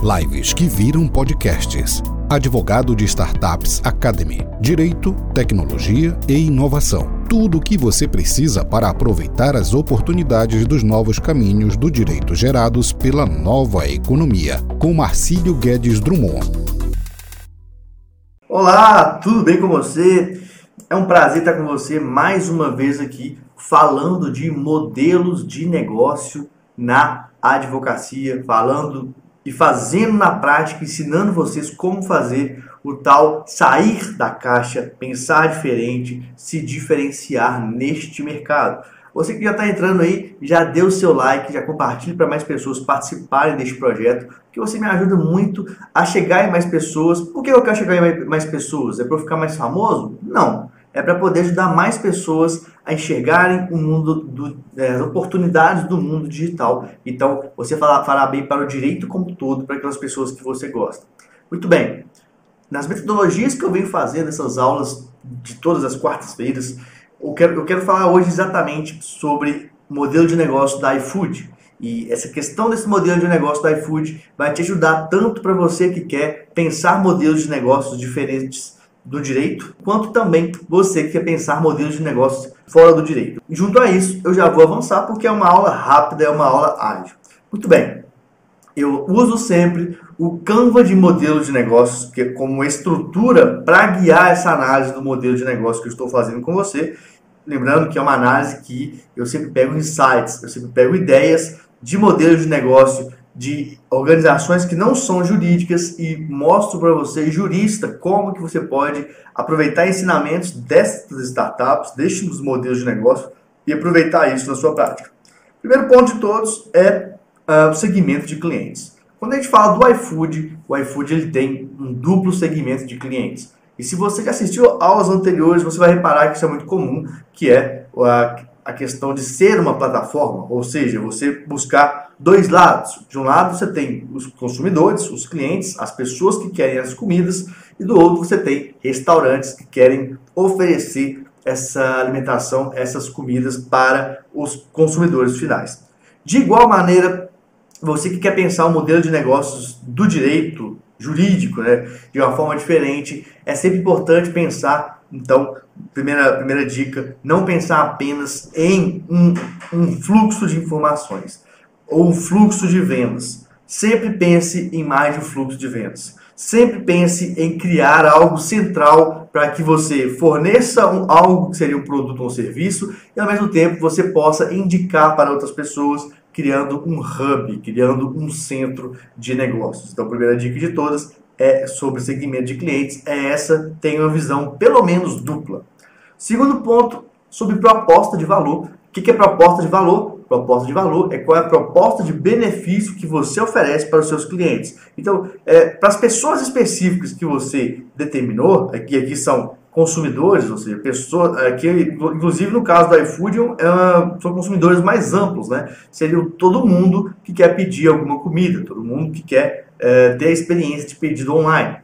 Lives que viram podcasts. Advogado de Startups Academy. Direito, tecnologia e inovação. Tudo o que você precisa para aproveitar as oportunidades dos novos caminhos do direito gerados pela nova economia. Com Marcílio Guedes Drummond. Olá, tudo bem com você? É um prazer estar com você mais uma vez aqui falando de modelos de negócio na advocacia, falando e fazendo na prática, ensinando vocês como fazer o tal sair da caixa, pensar diferente, se diferenciar neste mercado. Você que já está entrando aí, já dê o seu like, já compartilhe para mais pessoas participarem deste projeto, que você me ajuda muito a chegar em mais pessoas. Por que eu quero chegar em mais pessoas? É para eu ficar mais famoso? Não é para poder ajudar mais pessoas a enxergarem o mundo, do, é, as oportunidades do mundo digital. Então, você fará, bem para o direito como todo, para aquelas pessoas que você gosta. Muito bem. Nas metodologias que eu venho fazendo essas aulas de todas as quartas-feiras, eu quero, eu quero falar hoje exatamente sobre o modelo de negócio da iFood. E essa questão desse modelo de negócio da iFood vai te ajudar tanto para você que quer pensar modelos de negócios diferentes do direito, quanto também você que quer pensar modelos de negócios fora do direito. Junto a isso, eu já vou avançar porque é uma aula rápida, é uma aula ágil. Muito bem, eu uso sempre o Canva de modelo de negócios que é como estrutura para guiar essa análise do modelo de negócio que eu estou fazendo com você. Lembrando que é uma análise que eu sempre pego insights, eu sempre pego ideias de modelos de negócio de organizações que não são jurídicas e mostro para você, jurista, como que você pode aproveitar ensinamentos dessas startups, destes modelos de negócio e aproveitar isso na sua prática. Primeiro ponto de todos é uh, o segmento de clientes. Quando a gente fala do iFood, o iFood ele tem um duplo segmento de clientes. E se você já assistiu aulas anteriores, você vai reparar que isso é muito comum, que é a, a questão de ser uma plataforma, ou seja, você buscar dois lados. De um lado você tem os consumidores, os clientes, as pessoas que querem as comidas, e do outro você tem restaurantes que querem oferecer essa alimentação, essas comidas para os consumidores finais. De igual maneira, você que quer pensar o um modelo de negócios do direito jurídico, né, de uma forma diferente, é sempre importante pensar, então, primeira, primeira dica, não pensar apenas em um, um fluxo de informações ou fluxo de vendas. Sempre pense em mais de um fluxo de vendas. Sempre pense em criar algo central para que você forneça um, algo que seria um produto ou um serviço e ao mesmo tempo você possa indicar para outras pessoas, criando um hub, criando um centro de negócios. Então, primeira dica de todas é sobre segmento de clientes. É essa, tem uma visão pelo menos dupla. Segundo ponto, sobre proposta de valor. O que é proposta de valor? proposta de valor é qual é a proposta de benefício que você oferece para os seus clientes. Então, é, para as pessoas específicas que você determinou, aqui, aqui são consumidores, ou seja, pessoas, aqui, inclusive no caso do iFood, é, são consumidores mais amplos, né? Seria todo mundo que quer pedir alguma comida, todo mundo que quer é, ter a experiência de pedido online.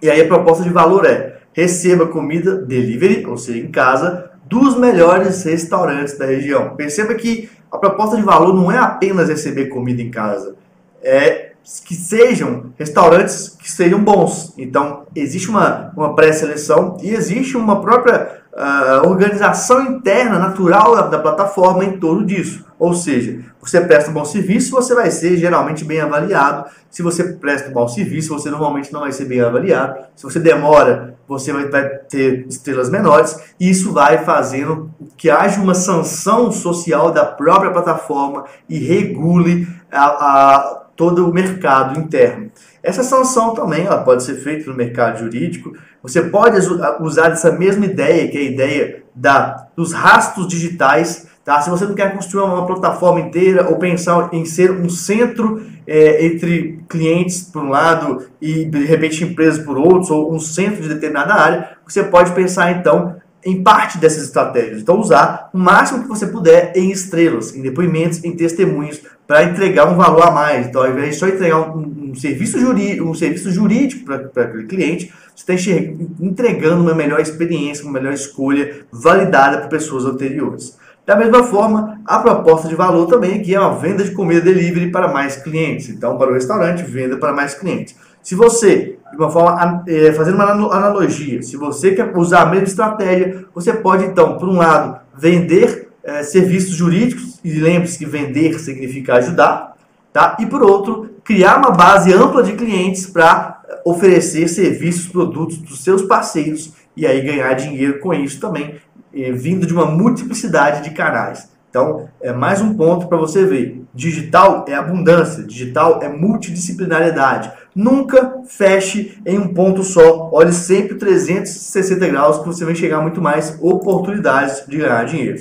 E aí a proposta de valor é receba comida delivery, ou seja, em casa, dos melhores restaurantes da região. Perceba que a proposta de valor não é apenas receber comida em casa, é que sejam restaurantes que sejam bons. Então, existe uma, uma pré-seleção e existe uma própria uh, organização interna, natural da, da, plataforma em torno disso. Ou seja, você presta um bom serviço, você vai ser geralmente bem avaliado. Se você presta um serviço, você normalmente não vai ser bem avaliado. Se você demora, você vai, vai ter estrelas menores. E isso vai fazendo que haja uma sanção social da própria plataforma e regule a, a todo o mercado interno. Essa sanção também ela pode ser feita no mercado jurídico. Você pode usar essa mesma ideia, que é a ideia da, dos rastros digitais. Tá? Se você não quer construir uma plataforma inteira ou pensar em ser um centro é, entre clientes por um lado e de repente empresas por outros, ou um centro de determinada área, você pode pensar então em parte dessas estratégias. Então, usar o máximo que você puder em estrelas, em depoimentos, em testemunhos, para entregar um valor a mais. Então, ao invés de só entregar um, um serviço, jurídico, um serviço jurídico para aquele cliente, você está entregando uma melhor experiência, uma melhor escolha validada por pessoas anteriores. Da mesma forma, a proposta de valor também aqui é uma venda de comida delivery para mais clientes. Então, para o restaurante, venda para mais clientes. Se você, de uma forma, é, fazendo uma analogia, se você quer usar a mesma estratégia, você pode então, por um lado, vender é, serviços jurídicos, e lembre-se que vender significa ajudar, tá? e por outro, criar uma base ampla de clientes para oferecer serviços, produtos dos seus parceiros e aí ganhar dinheiro com isso também, eh, vindo de uma multiplicidade de canais. Então, é mais um ponto para você ver. Digital é abundância, digital é multidisciplinariedade. Nunca feche em um ponto só. Olhe sempre 360 graus que você vai chegar muito mais oportunidades de ganhar dinheiro.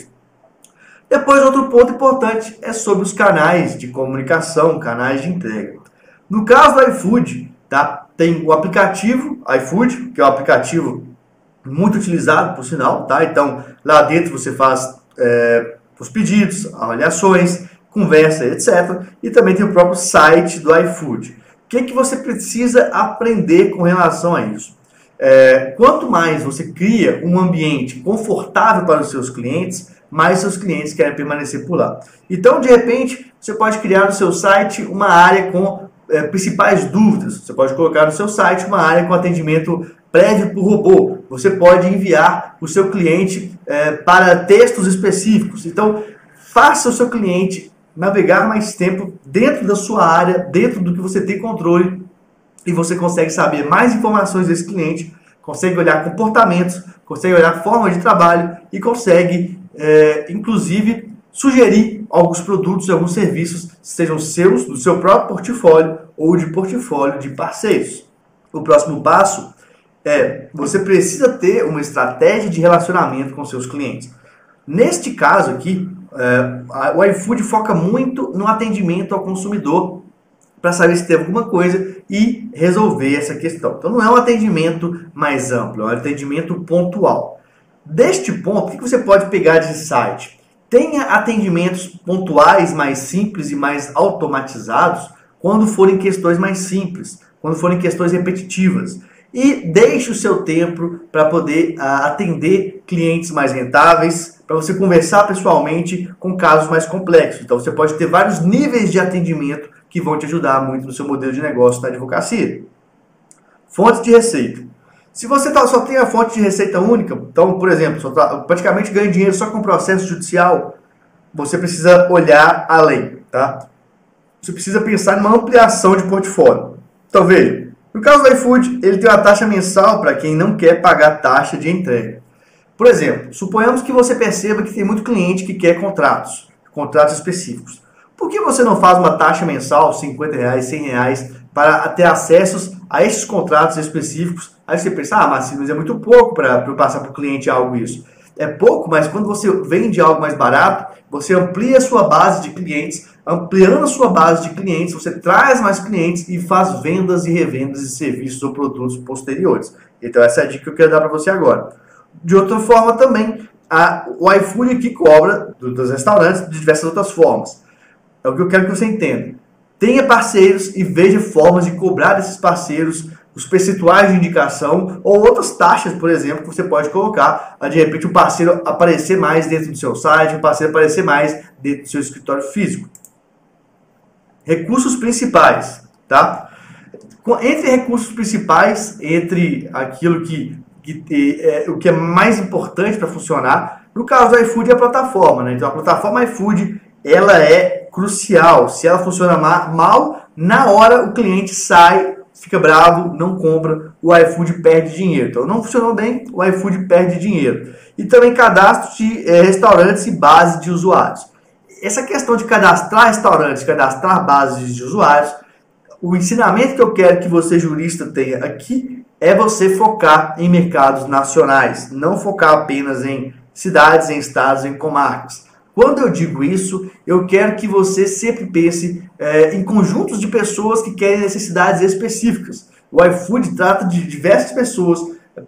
Depois, outro ponto importante é sobre os canais de comunicação, canais de entrega. No caso do iFood, tá? tem o aplicativo iFood, que é o aplicativo muito utilizado, por sinal, tá? Então, lá dentro você faz é, os pedidos, avaliações, conversa, etc. E também tem o próprio site do iFood. O que, que você precisa aprender com relação a isso? É, quanto mais você cria um ambiente confortável para os seus clientes, mais seus clientes querem permanecer por lá. Então, de repente, você pode criar no seu site uma área com é, principais dúvidas. Você pode colocar no seu site uma área com atendimento prévio por robô. Você pode enviar o seu cliente é, para textos específicos. Então, faça o seu cliente navegar mais tempo dentro da sua área, dentro do que você tem controle, e você consegue saber mais informações desse cliente, consegue olhar comportamentos, consegue olhar forma de trabalho e consegue, é, inclusive, sugerir alguns produtos e alguns serviços, sejam seus, do seu próprio portfólio ou de portfólio de parceiros. O próximo passo é você precisa ter uma estratégia de relacionamento com seus clientes. Neste caso aqui, é, o iFood foca muito no atendimento ao consumidor para saber se tem alguma coisa e resolver essa questão. Então não é um atendimento mais amplo, é um atendimento pontual. Deste ponto, o que você pode pegar de site? Tenha atendimentos pontuais mais simples e mais automatizados quando forem questões mais simples, quando forem questões repetitivas e deixe o seu tempo para poder uh, atender clientes mais rentáveis, para você conversar pessoalmente com casos mais complexos. Então você pode ter vários níveis de atendimento que vão te ajudar muito no seu modelo de negócio na advocacia. Fontes de receita. Se você tá, só tem a fonte de receita única, então, por exemplo, tá, praticamente ganha dinheiro só com processo judicial, você precisa olhar além, tá? Você precisa pensar em uma ampliação de portfólio. Então veja, no caso do iFood, ele tem uma taxa mensal para quem não quer pagar taxa de entrega. Por exemplo, suponhamos que você perceba que tem muito cliente que quer contratos, contratos específicos. Por que você não faz uma taxa mensal, 50 reais, 100 reais, para ter acessos a esses contratos específicos? Aí você pensa, ah, mas é muito pouco para passar para o cliente algo isso. É pouco, mas quando você vende algo mais barato, você amplia a sua base de clientes, ampliando a sua base de clientes, você traz mais clientes e faz vendas e revendas de serviços ou produtos posteriores. Então essa é a dica que eu quero dar para você agora. De outra forma também, a, o iFood aqui cobra dos restaurantes de diversas outras formas. É o que eu quero que você entenda. Tenha parceiros e veja formas de cobrar desses parceiros os percentuais de indicação ou outras taxas, por exemplo, que você pode colocar a de repente o parceiro aparecer mais dentro do seu site, o parceiro aparecer mais dentro do seu escritório físico. Recursos principais, tá? Entre recursos principais, entre aquilo que, que é, o que é mais importante para funcionar, no caso do iFood é a plataforma, né? Então a plataforma iFood ela é crucial. Se ela funciona mal, na hora o cliente sai fica bravo, não compra, o iFood perde dinheiro. Então não funcionou bem, o iFood perde dinheiro. E também cadastro de é, restaurantes e base de usuários. Essa questão de cadastrar restaurantes, cadastrar bases de usuários, o ensinamento que eu quero que você jurista tenha aqui é você focar em mercados nacionais, não focar apenas em cidades, em estados, em comarcas. Quando eu digo isso, eu quero que você sempre pense é, em conjuntos de pessoas que querem necessidades específicas. O iFood trata de diversas pessoas.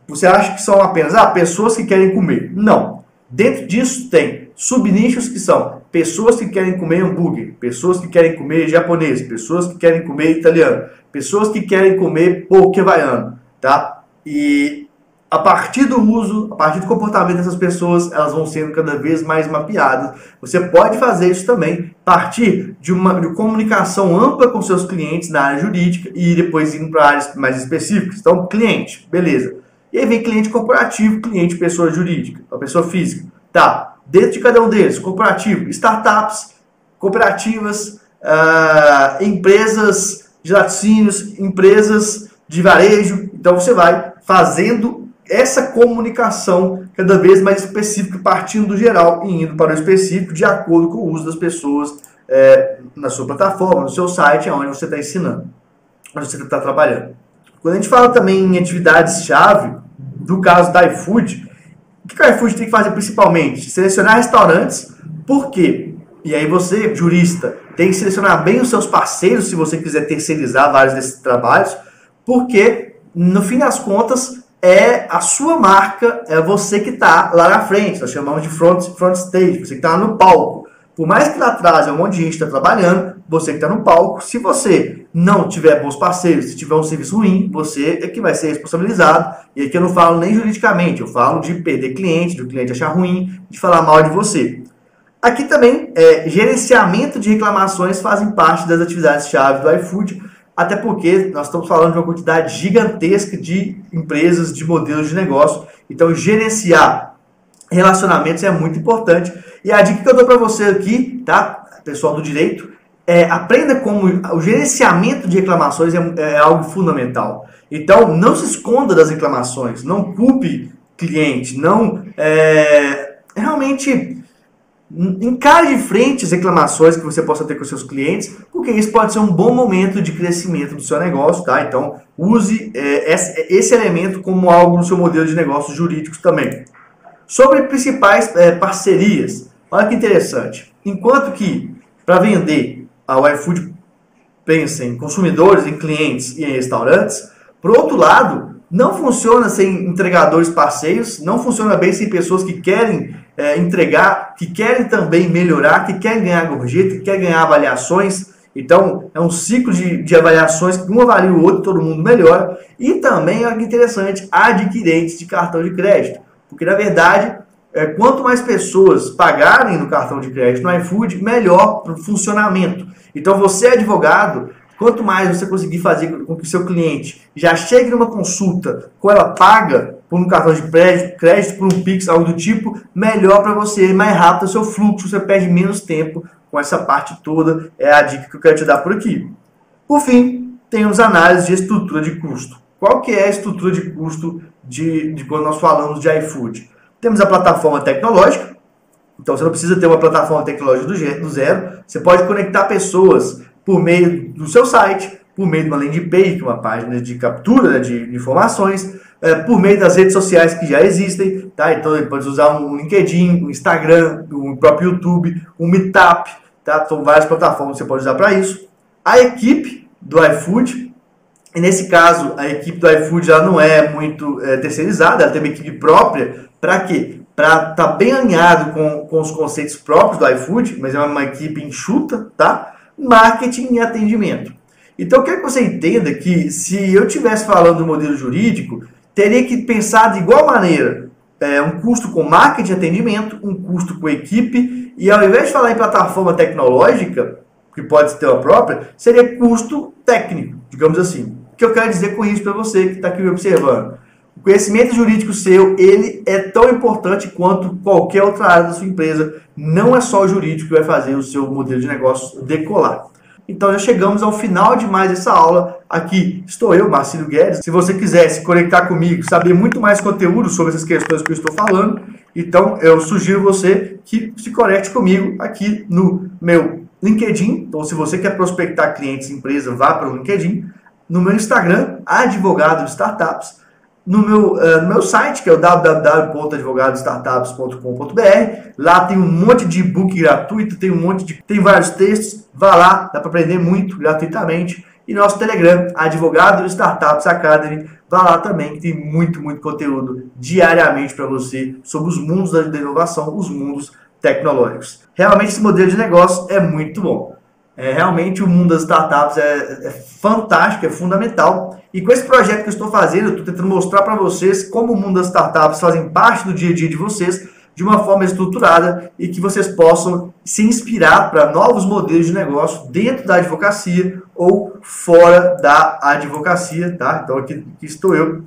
Você acha que são apenas ah, pessoas que querem comer? Não. Dentro disso tem subnichos que são pessoas que querem comer hambúrguer, pessoas que querem comer japonês, pessoas que querem comer italiano, pessoas que querem comer poke havaiano, tá? E a partir do uso, a partir do comportamento dessas pessoas, elas vão sendo cada vez mais mapeadas. Você pode fazer isso também partir de uma de comunicação ampla com seus clientes na área jurídica e depois indo para áreas mais específicas. Então, cliente, beleza. E aí vem cliente corporativo, cliente pessoa jurídica, a pessoa física. Tá, dentro de cada um deles, corporativo, startups, cooperativas, uh, empresas de laticínios, empresas de varejo. Então você vai fazendo essa comunicação cada vez mais específica, partindo do geral e indo para o específico, de acordo com o uso das pessoas é, na sua plataforma, no seu site, onde você está ensinando, onde você está trabalhando. Quando a gente fala também em atividades-chave, do caso da iFood, o que o iFood tem que fazer principalmente? Selecionar restaurantes, por quê? E aí você, jurista, tem que selecionar bem os seus parceiros se você quiser terceirizar vários desses trabalhos, porque no fim das contas é a sua marca, é você que está lá na frente. Nós chamamos de front, front stage, você que está no palco. Por mais que lá atrás é um monte de gente está trabalhando, você que está no palco, se você não tiver bons parceiros, se tiver um serviço ruim, você é que vai ser responsabilizado. E aqui eu não falo nem juridicamente, eu falo de perder cliente, de o cliente achar ruim, de falar mal de você. Aqui também, é, gerenciamento de reclamações fazem parte das atividades-chave do iFood até porque nós estamos falando de uma quantidade gigantesca de empresas, de modelos de negócio. Então, gerenciar relacionamentos é muito importante. E a dica que eu dou para você aqui, tá, pessoal do direito, é aprenda como o gerenciamento de reclamações é, é algo fundamental. Então, não se esconda das reclamações, não culpe cliente, não é, realmente Encare de frente as reclamações que você possa ter com seus clientes, porque isso pode ser um bom momento de crescimento do seu negócio, tá? Então, use é, esse, elemento como algo no seu modelo de negócios jurídicos também. Sobre principais é, parcerias, olha que interessante. Enquanto que, para vender, a iFood pensa em consumidores, em clientes e em restaurantes, por outro lado, não funciona sem entregadores parceiros, não funciona bem sem pessoas que querem é, entregar, que querem também melhorar, que querem ganhar gorjeta, que querem ganhar avaliações. Então, é um ciclo de, de avaliações que um avalia o outro, todo mundo melhora. E também, olha que interessante, adquirentes de cartão de crédito. Porque, na verdade, é, quanto mais pessoas pagarem no cartão de crédito no iFood, melhor para o funcionamento. Então, você é advogado, quanto mais você conseguir fazer com que o seu cliente já chegue numa consulta com ela paga, por um cartão de crédito, por um Pix, algo do tipo, melhor para você, mais rápido o seu fluxo, você perde menos tempo com essa parte toda, é a dica que eu quero te dar por aqui. Por fim, temos análise de estrutura de custo. Qual que é a estrutura de custo de, de quando nós falamos de iFood? Temos a plataforma tecnológica, então você não precisa ter uma plataforma tecnológica do zero, você pode conectar pessoas por meio do seu site, por meio de uma landing page, uma página de captura né, de informações, é, por meio das redes sociais que já existem, tá? Então ele pode usar um LinkedIn, um Instagram, o um próprio YouTube, um Meetup, tá? São várias plataformas que você pode usar para isso. A equipe do iFood, e nesse caso a equipe do iFood já não é muito é, terceirizada, ela tem uma equipe própria, para quê? Para estar tá bem alinhado com, com os conceitos próprios do iFood, mas é uma equipe enxuta, tá? Marketing e atendimento. Então, eu quero que você entenda que se eu estivesse falando do modelo jurídico, teria que pensar de igual maneira é, um custo com marketing e atendimento, um custo com equipe, e ao invés de falar em plataforma tecnológica, que pode ter a própria, seria custo técnico, digamos assim. O que eu quero dizer com isso para você que está aqui me observando? O conhecimento jurídico seu, ele é tão importante quanto qualquer outra área da sua empresa. Não é só o jurídico que vai fazer o seu modelo de negócio decolar. Então já chegamos ao final de mais essa aula. Aqui estou eu, Marcelo Guedes. Se você quiser se conectar comigo, saber muito mais conteúdo sobre essas questões que eu estou falando, então eu sugiro você que se conecte comigo aqui no meu LinkedIn. Então, se você quer prospectar clientes, empresa, vá para o LinkedIn. No meu Instagram, Advogado Startups no meu, uh, no meu site, que é o www.advogadostartups.com.br. Lá tem um monte de e-book gratuito, tem um monte de. tem vários textos. Vá lá, dá para aprender muito gratuitamente. E nosso Telegram, Advogado Startups Academy. Vá lá também, que tem muito, muito conteúdo diariamente para você sobre os mundos da inovação, os mundos tecnológicos. Realmente esse modelo de negócio é muito bom. É, realmente o mundo das startups é, é, fantástico, é fundamental. E com esse projeto que eu estou fazendo, eu estou tentando mostrar para vocês como o mundo das startups fazem parte do dia a dia de vocês de uma forma estruturada e que vocês possam se inspirar para novos modelos de negócio dentro da advocacia ou fora da advocacia, tá? Então aqui, aqui estou eu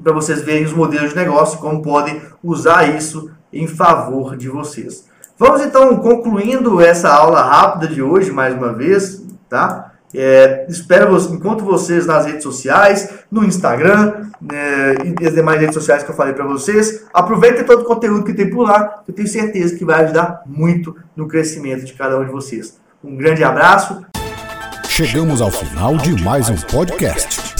para vocês verem os modelos de negócio como podem usar isso em favor de vocês. Vamos então concluindo essa aula rápida de hoje mais uma vez, tá? É, espero encontro vocês nas redes sociais, no Instagram é, e as demais redes sociais que eu falei para vocês. Aproveitem todo o conteúdo que tem por lá, eu tenho certeza que vai ajudar muito no crescimento de cada um de vocês. Um grande abraço. Chegamos ao final de mais um podcast.